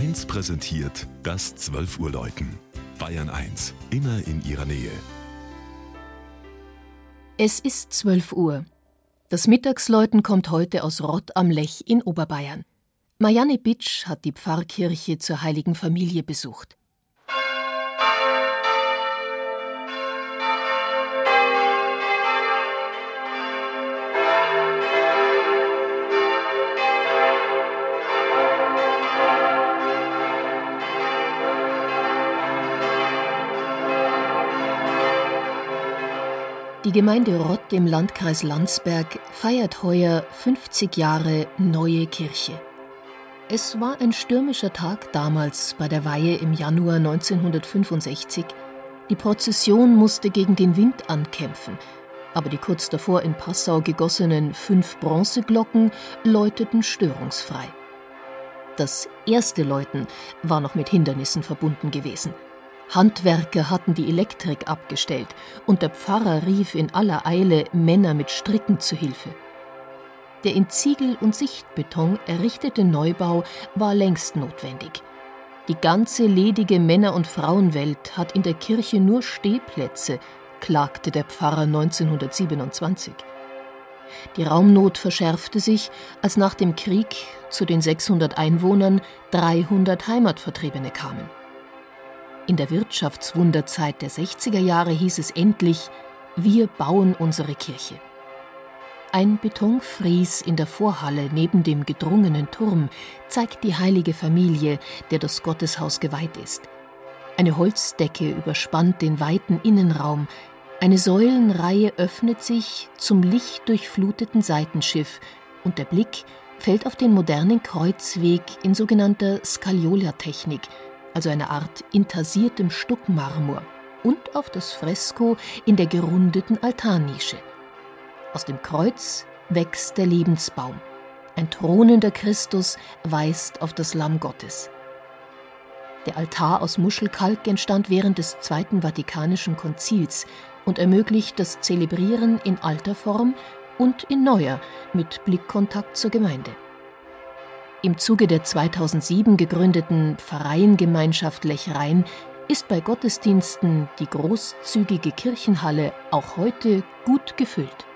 1 präsentiert das 12 Uhr Läuten. Bayern 1, immer in ihrer Nähe. Es ist 12 Uhr. Das Mittagsläuten kommt heute aus Rott am Lech in Oberbayern. Marianne Bitsch hat die Pfarrkirche zur Heiligen Familie besucht. Die Gemeinde Rott im Landkreis Landsberg feiert heuer 50 Jahre Neue Kirche. Es war ein stürmischer Tag damals bei der Weihe im Januar 1965. Die Prozession musste gegen den Wind ankämpfen, aber die kurz davor in Passau gegossenen fünf Bronzeglocken läuteten störungsfrei. Das erste Läuten war noch mit Hindernissen verbunden gewesen – Handwerker hatten die Elektrik abgestellt und der Pfarrer rief in aller Eile Männer mit Stricken zu Hilfe. Der in Ziegel und Sichtbeton errichtete Neubau war längst notwendig. Die ganze ledige Männer- und Frauenwelt hat in der Kirche nur Stehplätze, klagte der Pfarrer 1927. Die Raumnot verschärfte sich, als nach dem Krieg zu den 600 Einwohnern 300 Heimatvertriebene kamen. In der Wirtschaftswunderzeit der 60er Jahre hieß es endlich, wir bauen unsere Kirche. Ein Betonfries in der Vorhalle neben dem gedrungenen Turm zeigt die heilige Familie, der das Gotteshaus geweiht ist. Eine Holzdecke überspannt den weiten Innenraum, eine Säulenreihe öffnet sich zum lichtdurchfluteten Seitenschiff und der Blick fällt auf den modernen Kreuzweg in sogenannter Scagliola-Technik – also eine Art intarsiertem Stuckmarmor, und auf das Fresko in der gerundeten Altarnische. Aus dem Kreuz wächst der Lebensbaum. Ein thronender Christus weist auf das Lamm Gottes. Der Altar aus Muschelkalk entstand während des Zweiten Vatikanischen Konzils und ermöglicht das Zelebrieren in alter Form und in neuer mit Blickkontakt zur Gemeinde. Im Zuge der 2007 gegründeten Pfarreiengemeinschaft Lechrein ist bei Gottesdiensten die großzügige Kirchenhalle auch heute gut gefüllt.